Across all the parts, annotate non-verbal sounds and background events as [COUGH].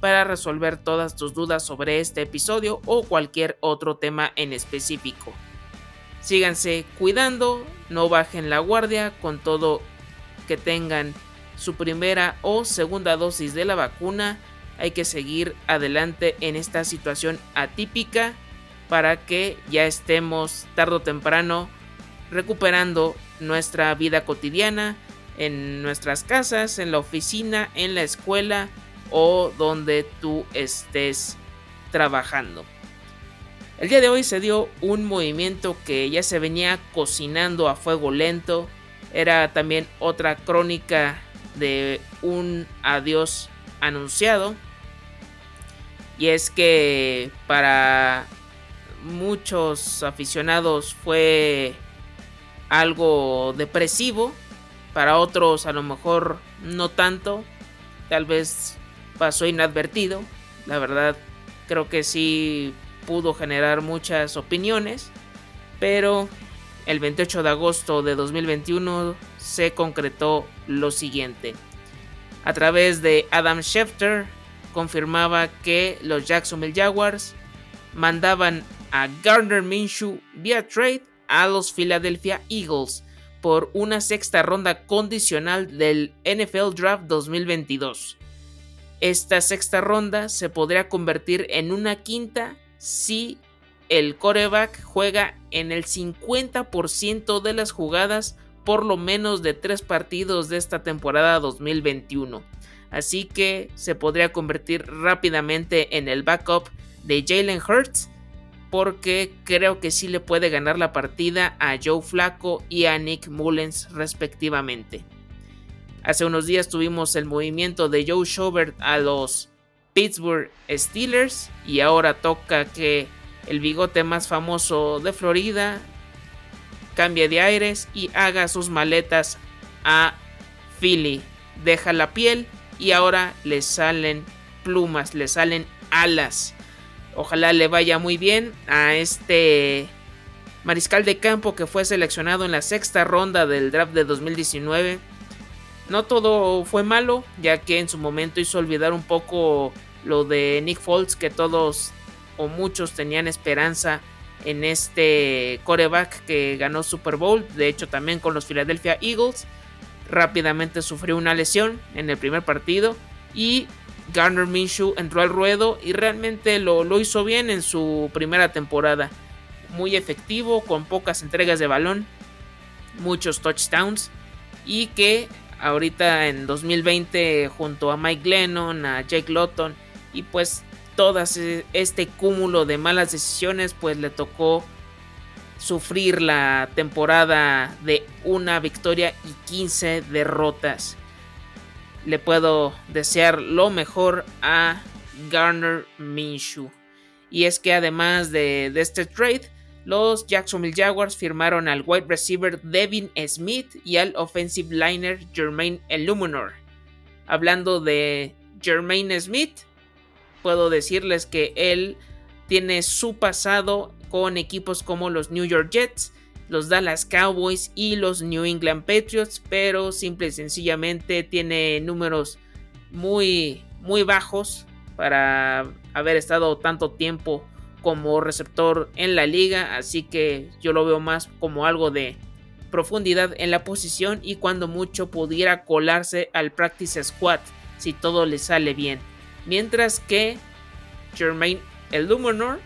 para resolver todas tus dudas sobre este episodio o cualquier otro tema en específico. Síganse cuidando, no bajen la guardia con todo que tengan su primera o segunda dosis de la vacuna. Hay que seguir adelante en esta situación atípica para que ya estemos tarde o temprano recuperando nuestra vida cotidiana en nuestras casas, en la oficina, en la escuela o donde tú estés trabajando. El día de hoy se dio un movimiento que ya se venía cocinando a fuego lento. Era también otra crónica de un adiós anunciado. Y es que para muchos aficionados fue algo depresivo. Para otros a lo mejor no tanto. Tal vez pasó inadvertido. La verdad, creo que sí pudo generar muchas opiniones. Pero el 28 de agosto de 2021 se concretó lo siguiente. A través de Adam Schefter confirmaba que los Jacksonville Jaguars mandaban a Gardner Minshew vía trade a los Philadelphia Eagles por una sexta ronda condicional del NFL Draft 2022. Esta sexta ronda se podría convertir en una quinta si el coreback juega en el 50% de las jugadas por lo menos de tres partidos de esta temporada 2021. Así que se podría convertir rápidamente en el backup de Jalen Hurts porque creo que sí le puede ganar la partida a Joe Flacco y a Nick Mullens respectivamente. Hace unos días tuvimos el movimiento de Joe Schobert a los Pittsburgh Steelers y ahora toca que el bigote más famoso de Florida cambie de aires y haga sus maletas a Philly. Deja la piel y ahora le salen plumas, le salen alas. Ojalá le vaya muy bien a este mariscal de campo que fue seleccionado en la sexta ronda del draft de 2019 no todo fue malo, ya que en su momento hizo olvidar un poco lo de Nick Foles, que todos o muchos tenían esperanza en este coreback que ganó Super Bowl, de hecho también con los Philadelphia Eagles. Rápidamente sufrió una lesión en el primer partido y Garner Minshew entró al ruedo y realmente lo, lo hizo bien en su primera temporada. Muy efectivo, con pocas entregas de balón, muchos touchdowns y que ahorita en 2020 junto a Mike Lennon, a Jake Lotton y pues todas e, este cúmulo de malas decisiones pues le tocó sufrir la temporada de una victoria y 15 derrotas. Le puedo desear lo mejor a Garner Minshew. Y es que además de, de este trade, los Jacksonville Jaguars firmaron al wide receiver Devin Smith y al offensive liner Jermaine Illuminor. Hablando de Jermaine Smith, puedo decirles que él tiene su pasado con equipos como los New York Jets, los Dallas Cowboys y los New England Patriots, pero simple y sencillamente tiene números muy muy bajos para haber estado tanto tiempo como receptor en la liga, así que yo lo veo más como algo de profundidad en la posición y cuando mucho pudiera colarse al practice squad si todo le sale bien. Mientras que Jermaine Illuminor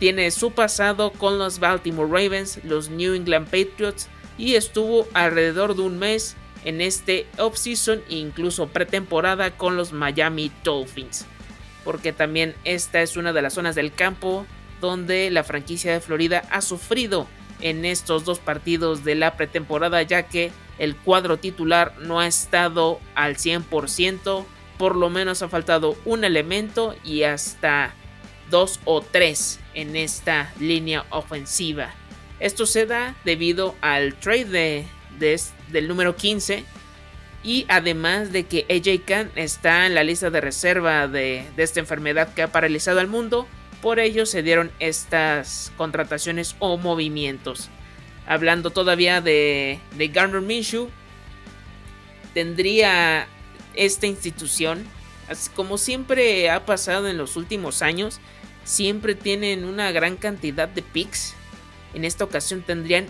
tiene su pasado con los Baltimore Ravens, los New England Patriots y estuvo alrededor de un mes en este offseason e incluso pretemporada con los Miami Dolphins porque también esta es una de las zonas del campo donde la franquicia de Florida ha sufrido en estos dos partidos de la pretemporada ya que el cuadro titular no ha estado al 100% por lo menos ha faltado un elemento y hasta dos o tres en esta línea ofensiva. Esto se da debido al trade de, del número 15 y además de que AJ Khan está en la lista de reserva de, esta enfermedad que ha paralizado al mundo, por ello se dieron estas contrataciones o movimientos. Hablando todavía de, de Garner Minshew, tendría esta institución, así como siempre ha pasado en los últimos años, siempre tienen una gran cantidad de picks. En esta ocasión tendrían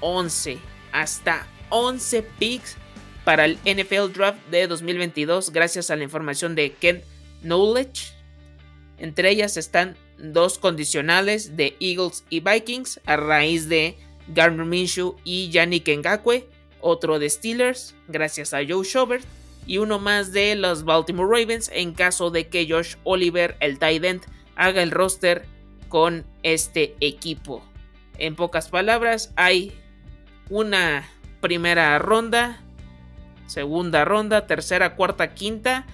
11, hasta 11 picks para el NFL Draft de 2022 gracias a la información de Ken Knowledge. Entre ellas están dos condicionales de Eagles y Vikings a raíz de Garner Minshew y Yannick Ngakwe, otro de Steelers gracias a Joe Schobert y uno más de los Baltimore Ravens en caso de que Josh Oliver, el tight end, haga el roster con este equipo. En pocas palabras, hay una primera ronda, segunda ronda, tercera, cuarta, quinta.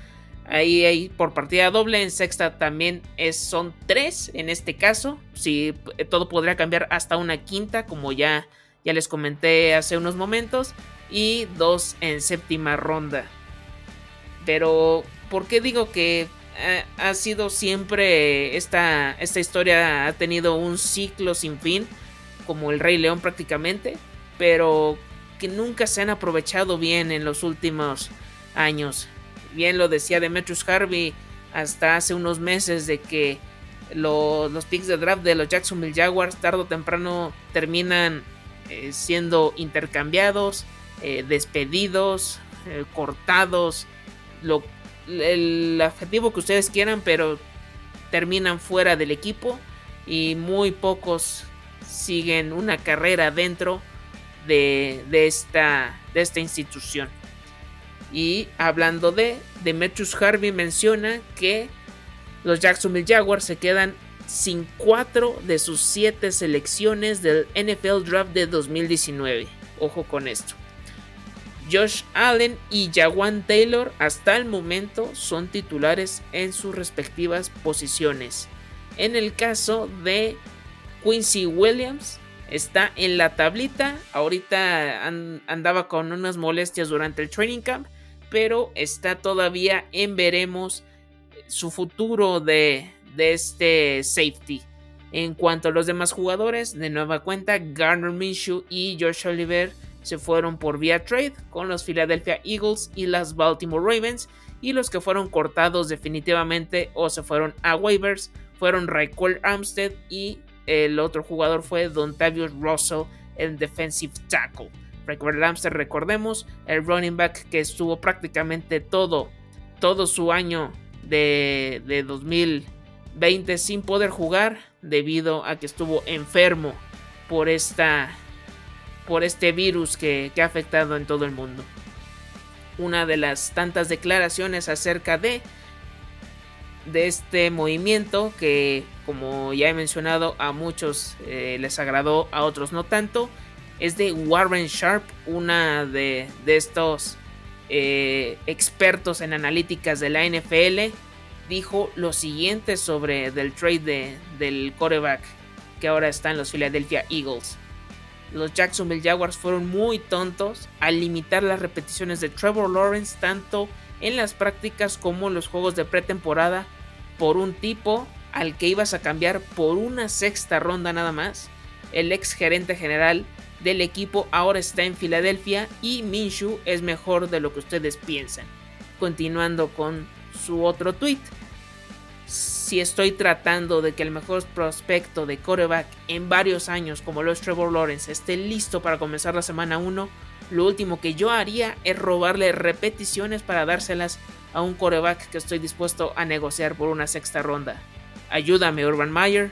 Ahí hay por partida doble, en sexta también es, son tres en este caso. Si todo podría cambiar hasta una quinta, como ya, ya les comenté hace unos momentos. Y dos en séptima ronda. Pero, ¿por qué digo que eh, ha sido siempre esta, esta historia ha tenido un ciclo sin fin, como el Rey León prácticamente, pero que nunca se han aprovechado bien en los últimos años. Bien lo decía Demetrius Harvey hasta hace unos meses de que los picks de draft de los Jacksonville Jaguars tarde o temprano terminan eh, siendo intercambiados, eh, despedidos, cortados lo, el adjetivo que ustedes quieran, pero terminan fuera del equipo y muy pocos siguen una carrera dentro de, esta, de esta institución. Y hablando de, Demetrius Harvey menciona que los Jacksonville Jaguars se quedan sin cuatro de sus siete selecciones del NFL Draft de 2019. Ojo con esto. Josh Allen y Jawan Taylor hasta el momento son titulares en sus respectivas posiciones. En el caso de Quincy Williams, está en la tablita. Ahorita andaba con unas molestias durante el training camp, pero está todavía en veremos su futuro de, de este safety. En cuanto a los demás jugadores, de nueva cuenta, Garner Minshew y Josh Oliver se fueron por vía trade con los Philadelphia Eagles y las Baltimore Ravens y los que fueron cortados definitivamente o se fueron a waivers fueron Raquel Armstead y el otro jugador fue Dontavius Russell, el defensive tackle. Raquel Armstead, recordemos, el running back que estuvo prácticamente todo, todo su año de, de 2020 sin poder jugar debido a que estuvo enfermo por esta por este virus que, ha afectado en todo el mundo. Una de las tantas declaraciones acerca de, de este movimiento que como ya he mencionado a muchos eh, les agradó, a otros no tanto, es de Warren Sharp, una de, estos eh, expertos en analíticas de la NFL, dijo lo siguiente sobre del trade del coreback que ahora está en los Philadelphia Eagles. Los Jacksonville Jaguars fueron muy tontos al limitar las repeticiones de Trevor Lawrence tanto en las prácticas como en los juegos de pretemporada por un tipo al que ibas a cambiar por una sexta ronda nada más. El ex gerente general del equipo ahora está en Filadelfia y Minshew es mejor de lo que ustedes piensan. Continuando con su otro tweet si estoy tratando de que el mejor prospecto de coreback en varios años, como los Trevor Lawrence, esté listo para comenzar la semana 1, lo último que yo haría es robarle repeticiones para dárselas a un coreback que estoy dispuesto a negociar por una sexta ronda. Ayúdame, Urban Meyer.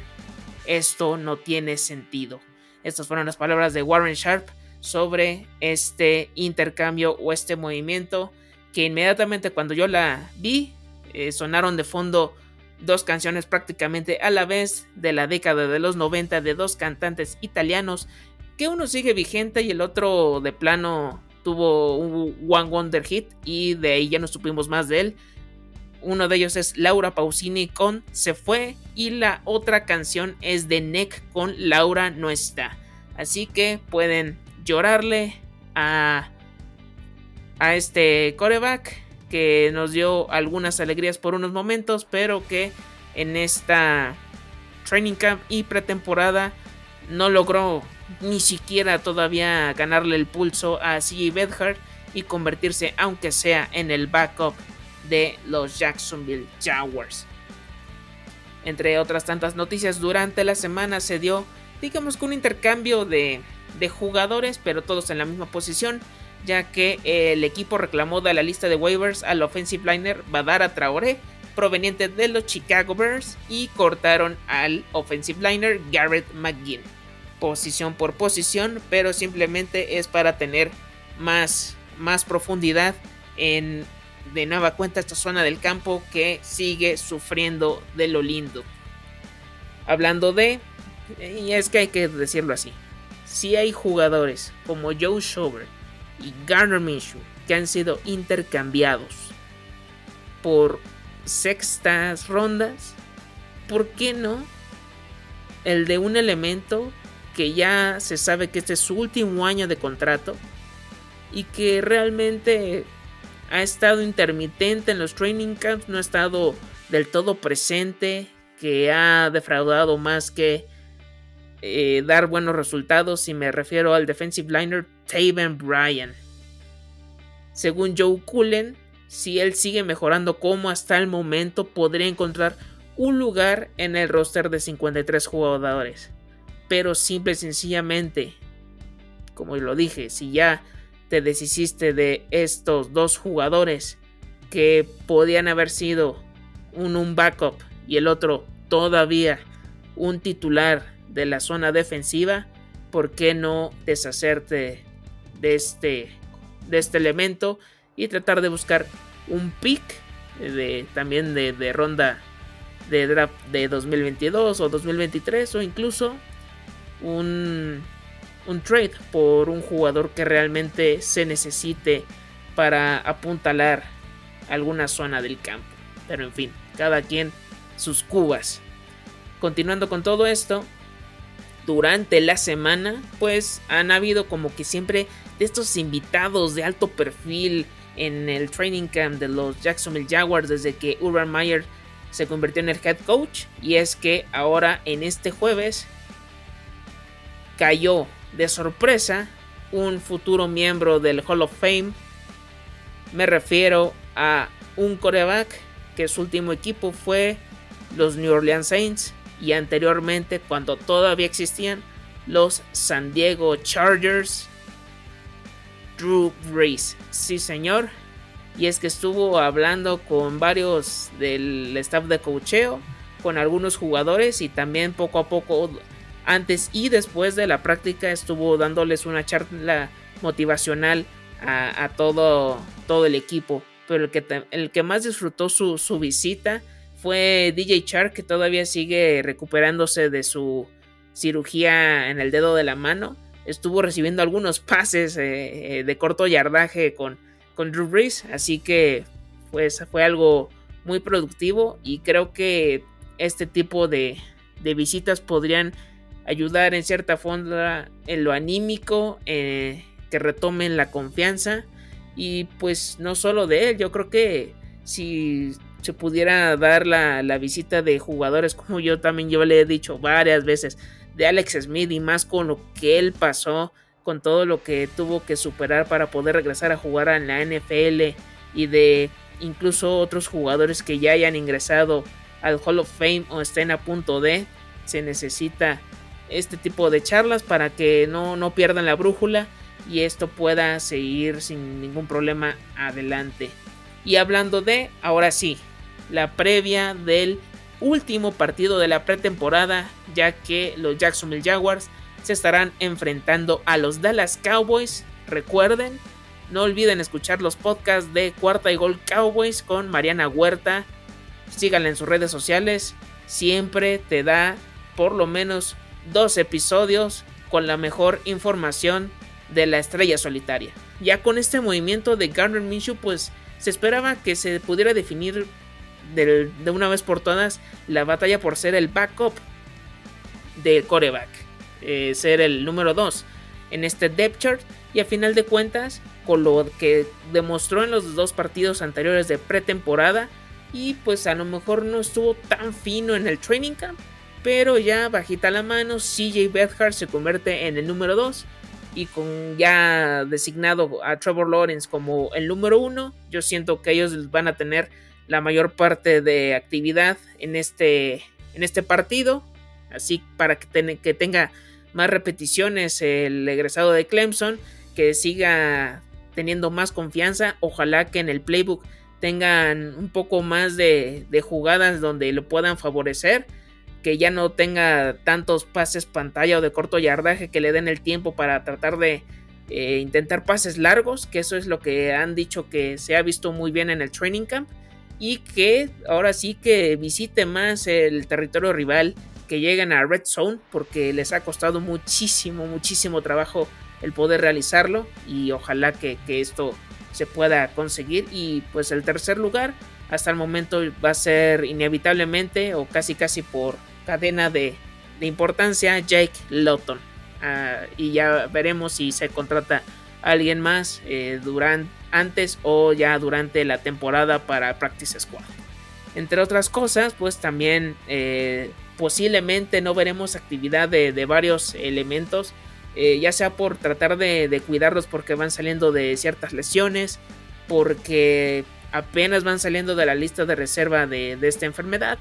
Esto no tiene sentido. Estas fueron las palabras de Warren Sharp sobre este intercambio o este movimiento que inmediatamente cuando yo la vi eh, sonaron de fondo dos canciones prácticamente a la vez de la década de los 90 de dos cantantes italianos, que uno sigue vigente y el otro de plano tuvo un One Wonder Hit y de ahí ya no supimos más de él. Uno de ellos es Laura Pausini con Se fue y la otra canción es de Neck con Laura no está. Así que pueden llorarle a, a este coreback que nos dio algunas alegrías por unos momentos, pero que en esta training camp y pretemporada no logró ni siquiera todavía ganarle el pulso a CJ Bedhart y convertirse, aunque sea en el backup de los Jacksonville Jaguars. Entre otras tantas noticias, durante la semana se dio, digamos que un intercambio de, de jugadores, pero todos en la misma posición, ya que el equipo reclamó de la lista de waivers al offensive liner Badara Traoré, proveniente de los Chicago Bears, y cortaron al offensive liner Garrett McGinn, posición por posición, pero simplemente es para tener más, más profundidad en de nueva cuenta esta zona del campo que sigue sufriendo de lo lindo. Hablando de, y es que hay que decirlo así, si hay jugadores como Joe Schober y Garner Minshew que han sido intercambiados por sextas rondas, ¿por qué no el de un elemento que ya se sabe que este es su último año de contrato y que realmente ha estado intermitente en los training camps, no ha estado del todo presente, que ha defraudado más que eh, dar buenos resultados y me refiero al defensive liner Taven Bryan. Según Joe Cullen, si él sigue mejorando como hasta el momento, podría encontrar un lugar en el roster de 53 jugadores. Pero simple y sencillamente, como lo dije, si ya te deshiciste de estos dos jugadores que podían haber sido un, un backup y el otro todavía un titular de la zona defensiva, ¿por qué no deshacerte de este, de este elemento y tratar de buscar un pick de, también de, de ronda de draft de 2022 o 2023 o incluso un un trade por un jugador que realmente se necesite para apuntalar alguna zona del campo. Pero en fin, cada quien sus cubas. Continuando con todo esto, durante la semana, pues han habido como que siempre de estos invitados de alto perfil en el training camp de los Jacksonville Jaguars desde que Urban Meyer se convirtió en el head coach. Y es que ahora en este jueves cayó de sorpresa un futuro miembro del Hall of Fame. Me refiero a un coreback que su último equipo fue los New Orleans Saints y anteriormente cuando todavía existían los San Diego Chargers. Drew Brees, sí señor. Y es que estuvo hablando con varios del staff de cocheo, con algunos jugadores y también poco a poco antes y después de la práctica estuvo dándoles una charla motivacional a, todo, todo el equipo. Pero el que, el que más disfrutó su, visita fue DJ Char, que todavía sigue recuperándose de su cirugía en el dedo de la mano. Estuvo recibiendo algunos pases eh, eh, de corto yardaje con, con Drew Brees, así que pues fue algo muy productivo y creo que este tipo de visitas podrían ayudar en cierta forma en lo anímico, eh, que retomen la confianza. Y pues no solo de él, yo creo que si se pudiera dar la, visita de jugadores [LAUGHS] como yo también yo le he dicho varias veces, de Alex Smith y más con lo que él pasó, con todo lo que tuvo que superar para poder regresar a jugar en la NFL y de incluso otros jugadores que ya hayan ingresado al Hall of Fame o estén a punto de, se necesita este tipo de charlas para que no, no pierdan la brújula y esto pueda seguir sin ningún problema adelante. Y hablando de, ahora sí, la previa del último partido de la pretemporada, ya que los Jacksonville Jaguars se estarán enfrentando a los Dallas Cowboys. Recuerden, no olviden escuchar los podcasts de Cuarta y Gol Cowboys con Mariana Huerta. Síganla en sus redes sociales. Siempre te da por lo menos dos episodios con la mejor información de la estrella solitaria. Ya con este movimiento de Garner Minshew, pues se esperaba que se pudiera definir de una vez por todas la batalla por ser el backup del coreback, eh, ser el número 2 en este depth chart y a final de cuentas con lo que demostró en los dos partidos anteriores de pretemporada y pues a lo mejor no estuvo tan fino en el training camp, pero ya bajita la mano, CJ Bethard se convierte en el número 2 y con ya designado a Trevor Lawrence como el número 1, yo siento que ellos van a tener la mayor parte de actividad en este, en este partido, así para que, que tenga más repeticiones el egresado de Clemson, que siga teniendo más confianza, ojalá que en el playbook tengan un poco más de, jugadas donde lo puedan favorecer, que ya no tenga tantos pases pantalla o de corto yardaje que le den el tiempo para tratar de eh, intentar pases largos, que eso es lo que han dicho que se ha visto muy bien en el training camp y que ahora sí que visite más el territorio rival, que lleguen a Red Zone porque les ha costado muchísimo, muchísimo trabajo el poder realizarlo y ojalá que, que esto se pueda conseguir. Y pues el tercer lugar hasta el momento va a ser inevitablemente o casi casi por cadena de, importancia Jake Lawton. Ah, y ya veremos si se contrata alguien más eh, durante, antes o ya durante la temporada para Practice Squad. Entre otras cosas, pues también eh, posiblemente no veremos actividad de, de varios elementos eh, ya sea por tratar de, cuidarlos porque van saliendo de ciertas lesiones, porque apenas van saliendo de la lista de reserva de, esta enfermedad,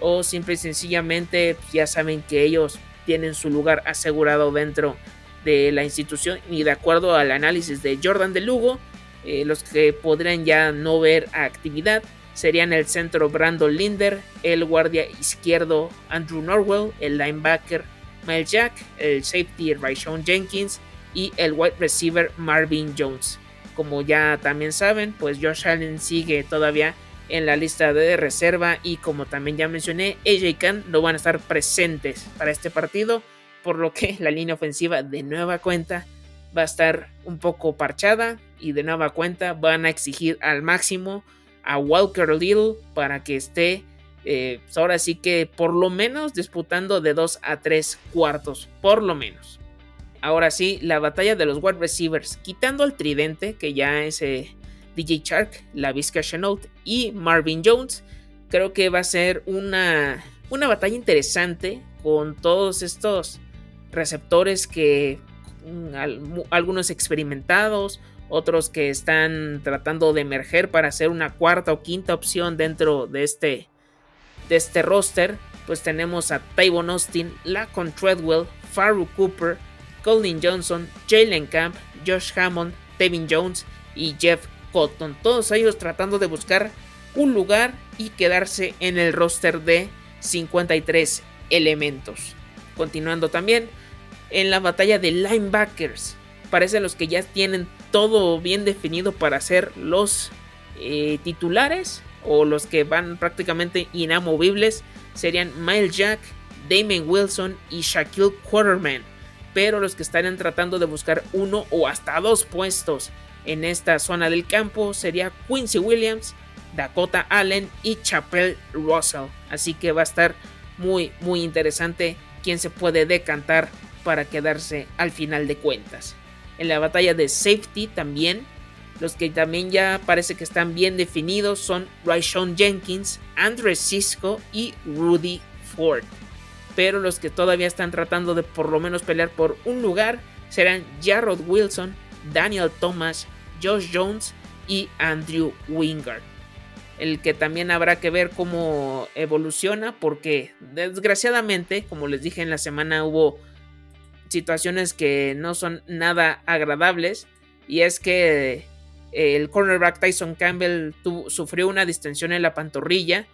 o simple y sencillamente ya saben que ellos tienen su lugar asegurado dentro de la institución y de acuerdo al análisis de Jordan de Lugo, eh, los que podrían ya no ver actividad serían el centro Brandon Linder, el guardia izquierdo Andrew Norwell, el linebacker Miles Jack, el safety Rayshon Jenkins y el wide receiver Marvin Jones. Como ya también saben, pues Josh Allen sigue todavía en la lista de reserva y como también ya mencioné, AJ Khan no van a estar presentes para este partido, por lo que la línea ofensiva de nueva cuenta va a estar un poco parchada y de nueva cuenta van a exigir al máximo a Walker Little para que esté eh, ahora sí que por lo menos disputando de 2 a 3 cuartos, por lo menos. Ahora sí, la batalla de los wide receivers, quitando al tridente, que ya es DJ Shark, la Vizca Chenault y Marvin Jones, creo que va a ser una, una batalla interesante con todos estos receptores que mm, algunos experimentados, otros que están tratando de emerger para ser una cuarta o quinta opción dentro de este de este roster, pues tenemos a Tyvon Austin, Lacon Treadwell, Faru Cooper, Colin Johnson, Jalen Camp, Josh Hammond, Devin Jones y Jeff Cotton. Todos ellos tratando de buscar un lugar y quedarse en el roster de 53 elementos. Continuando también en la batalla de linebackers. Parecen los que ya tienen todo bien definido para ser los eh, titulares o los que van prácticamente inamovibles serían Miles Jack, Damon Wilson y Shaquille Quarterman. Pero los que estarían tratando de buscar uno o hasta dos puestos en esta zona del campo sería Quincy Williams, Dakota Allen y Chapel Russell. Así que va a estar muy muy interesante quién se puede decantar para quedarse al final de cuentas. En la batalla de safety también los que también ya parece que están bien definidos son Rayshon Jenkins, Andre Cisco y Rudy Ford. Pero los que todavía están tratando de por lo menos pelear por un lugar serán Jarrod Wilson, Daniel Thomas, Josh Jones y Andrew Wingard. El que también habrá que ver cómo evoluciona porque desgraciadamente, como les dije en la semana, hubo situaciones que no son nada agradables. Y es que el cornerback Tyson Campbell sufrió una distensión en la pantorrilla.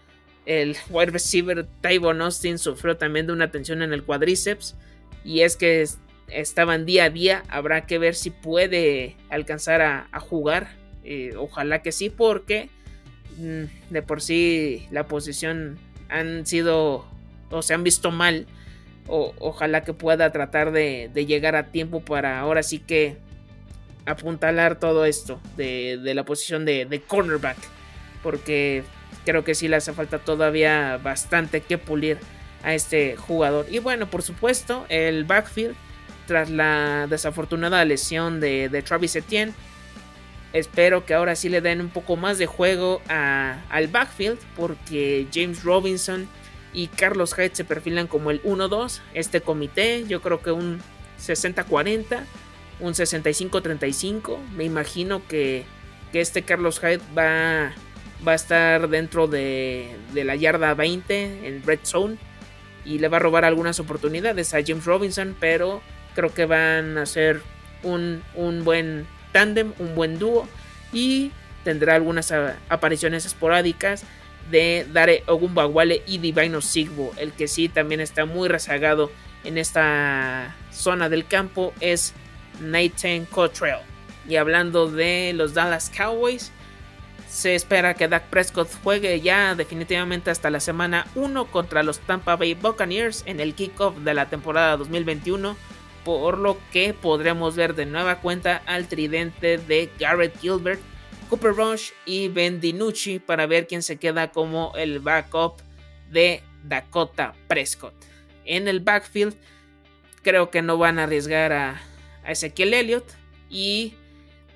El [LAUGHS] wide receiver Tyvon Austin sufrió también de una tensión en el cuádriceps. Y es que estaban día a día. Habrá que ver si puede alcanzar a, jugar. Eh, ojalá que sí, porque mm, de por sí la posición han sido o se han visto mal. ojalá que pueda tratar de llegar a tiempo para ahora sí que apuntalar todo esto de, la posición de, cornerback. Porque creo que sí le hace falta todavía bastante que pulir a este jugador. Y bueno, por supuesto, el backfield, tras la desafortunada lesión de, Travis Etienne, espero que ahora sí le den un poco más de juego al backfield, porque James Robinson y Carlos Hyde se perfilan como el 1-2. Este comité, yo creo que un 60-40, un 65-35. Me imagino que, que este Carlos Hyde va va a estar dentro de, la yarda 20 en red zone y le va a robar algunas oportunidades a James Robinson, pero creo que van a ser un, buen tándem, un buen dúo y tendrá algunas apariciones esporádicas de Dare Ogunbawale y Divino Sigbo. El que sí también está muy rezagado en esta zona del campo es Nathan Cottrell. Y hablando de los Dallas Cowboys, se espera que Dak Prescott juegue ya definitivamente hasta la semana 1 contra los Tampa Bay Buccaneers en el kickoff de la temporada 2021, por lo que podremos ver de nueva cuenta al tridente de Garrett Gilbert, Cooper Rush y Ben DiNucci para ver quién se queda como el backup de Dakota Prescott. En el backfield creo que no van a arriesgar a, a Ezequiel Elliott y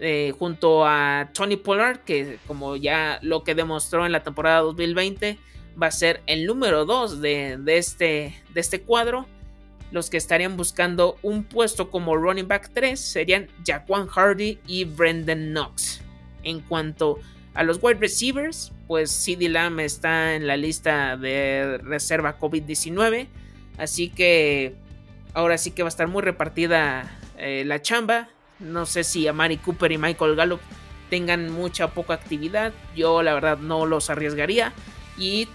eh, junto a Tony Pollard, que como ya lo que demostró en la temporada 2020, va a ser el número 2 de, este, de este cuadro. Los que estarían buscando un puesto como running back 3 serían Jaquan Hardy y Brendan Knox. En cuanto a los wide receivers, pues CD Lamb está en la lista de reserva COVID-19. Así que ahora sí que va a estar muy repartida eh, la chamba. No sé si Amari Cooper y Michael Gallup tengan mucha poca actividad. Yo la verdad no los arriesgaría. Y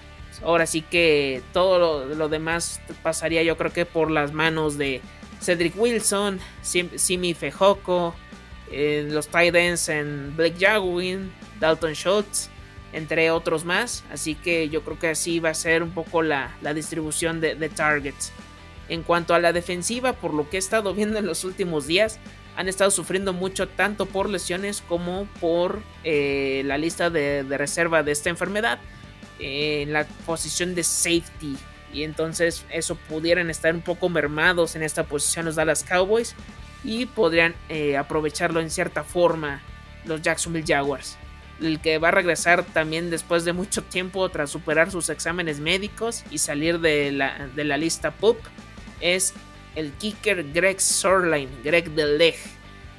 ahora sí que todo lo, demás pasaría yo creo que por las manos de Cedric Wilson, Simi Fejoco, eh, los tight ends en Blake Jagwin, Dalton Schultz, entre otros más. Así que yo creo que así va a ser un poco la, distribución de, de targets. En cuanto a la defensiva, por lo que he estado [LAUGHS] viendo en los últimos días, han estado sufriendo mucho tanto por lesiones como por eh, la lista de, reserva de esta enfermedad en la posición de safety y entonces eso pudieran estar un poco mermados en esta posición los Dallas Cowboys y podrían eh, aprovecharlo en cierta forma los Jacksonville Jaguars. El que va a regresar también después de mucho tiempo tras superar sus exámenes médicos y salir de la, de la lista PUP es el kicker Greg Sorline, Greg Leg,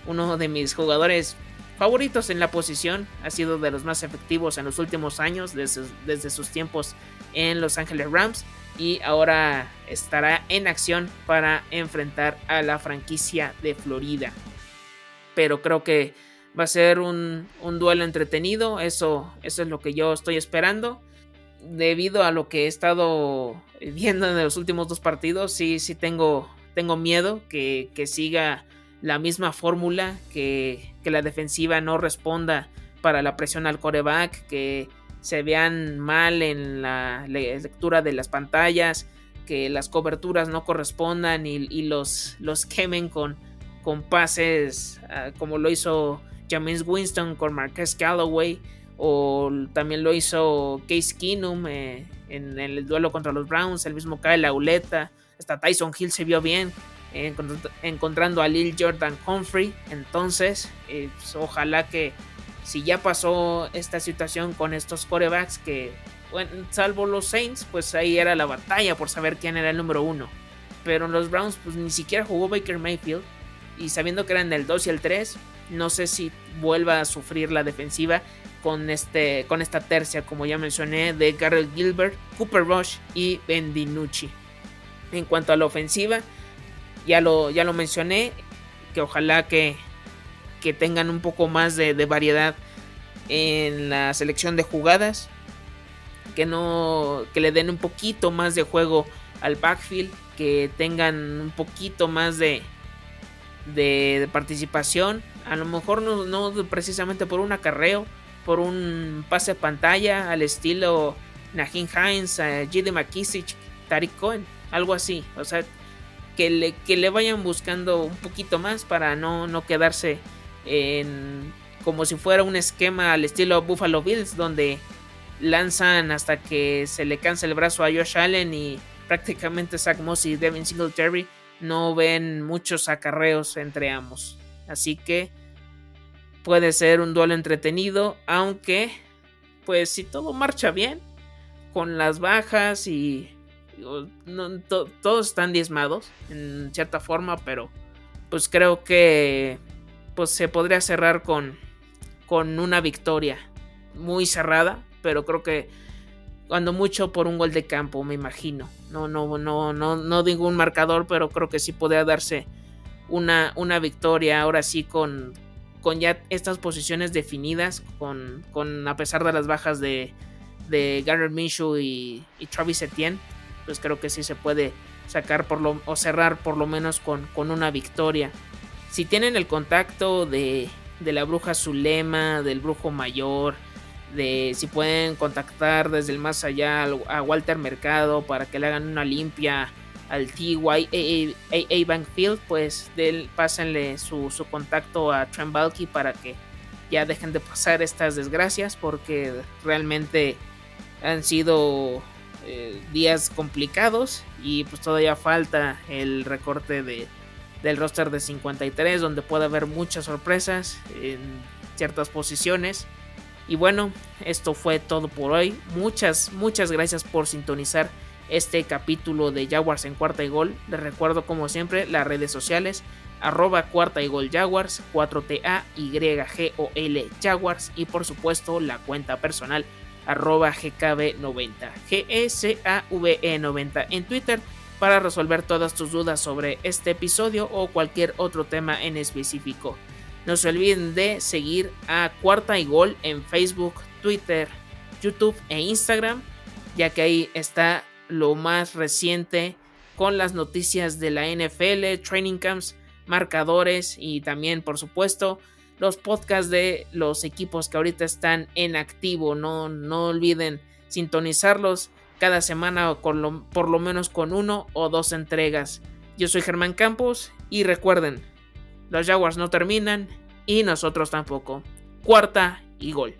uno de mis jugadores favoritos en la posición, ha sido de los más efectivos en los últimos años, desde, sus tiempos en Los Ángeles Rams, y ahora estará en acción para enfrentar a la franquicia de Florida. Pero creo que va a ser un, duelo entretenido, eso, eso es lo que yo estoy esperando. Debido a lo que he estado viendo en los últimos dos partidos, sí, sí tengo tengo miedo que, siga la misma fórmula, que, la defensiva no responda para la presión al coreback, que se vean mal en la lectura de las pantallas, que las coberturas no correspondan y, los, los quemen con, con pases ah, como lo hizo James Winston con Marquez Callaway o también lo hizo Case Keenum eh, en el duelo contra los Browns, el mismo Kyle Lauleta hasta Tyson Hill se vio bien encontrando a Lil Jordan Humphrey. Entonces, eh, pues, ojalá que si ya pasó esta situación con estos corebacks, que salvo los Saints, pues ahí era la batalla por saber quién era el número uno. Pero los Browns, pues ni siquiera jugó Baker Mayfield. Y sabiendo que eran el 2 y el 3, no sé si vuelva a sufrir la defensiva con, este, con esta tercia, como ya mencioné, de Garrett Gilbert, Cooper Rush y Ben DiNucci. En cuanto a la ofensiva, ya lo, ya lo mencioné, que ojalá que, que tengan un poco más de, variedad en la selección de jugadas, que no que le den un poquito más de juego al backfield, que tengan un poquito más de, de, participación, a lo mejor no, precisamente por un acarreo, por un pase pantalla al estilo Najin Hines, J.D. McKissick, Tariq Cohen, algo así. O sea, que le, que le vayan buscando un poquito más para no, no quedarse en como si fuera un esquema al estilo Buffalo Bills, donde lanzan hasta que se le cansa el brazo a Josh Allen y prácticamente Zach Moss y Devin Singletary no ven muchos acarreos entre ambos. Así que puede ser un duelo entretenido, aunque pues si todo marcha bien, con las bajas y todos están diezmados en cierta forma, pero pues creo que pues se podría cerrar con, con una victoria muy cerrada, pero creo que cuando mucho por un gol de campo, me imagino. No, no, no, no, no digo un marcador, pero creo que sí podría darse una, una victoria ahora sí con, con ya estas posiciones definidas, con, con a pesar de las bajas de, de Garrett Minshew y, y, Travis Etienne, pues creo que sí se puede sacar por lo, o cerrar por lo menos con, con una victoria. Si tienen el contacto de, de la bruja Zulema, del brujo mayor, de si pueden contactar desde el más allá a Walter Mercado para que le hagan una limpia al TY A Bankfield, pues del, pásenle su, contacto a Trent Balky para que ya dejen de pasar estas desgracias porque realmente han sido eh, días complicados y pues todavía falta el recorte de, del roster de 53 donde puede haber muchas sorpresas en ciertas posiciones y bueno, esto fue todo por hoy. Muchas, muchas gracias por sintonizar este capítulo de Jaguars en cuarta y gol. Les recuerdo como siempre las redes sociales arroba cuarta y gol Jaguars, 4TA, YGOL Jaguars y por supuesto la cuenta personal arroba GKB90, GSAVE90 en Twitter para resolver todas tus dudas sobre este episodio o cualquier otro tema en específico. No se olviden de seguir a Cuarta y Gol en Facebook, Twitter, YouTube e Instagram, ya que ahí está lo más reciente con las noticias de la NFL, training camps, marcadores y también, por supuesto, los podcasts de los equipos que ahorita están en activo. No, no olviden sintonizarlos cada semana con por lo menos con uno o dos entregas. Yo soy Germán Campos y recuerden, los Jaguars no terminan y nosotros tampoco. Cuarta y gol.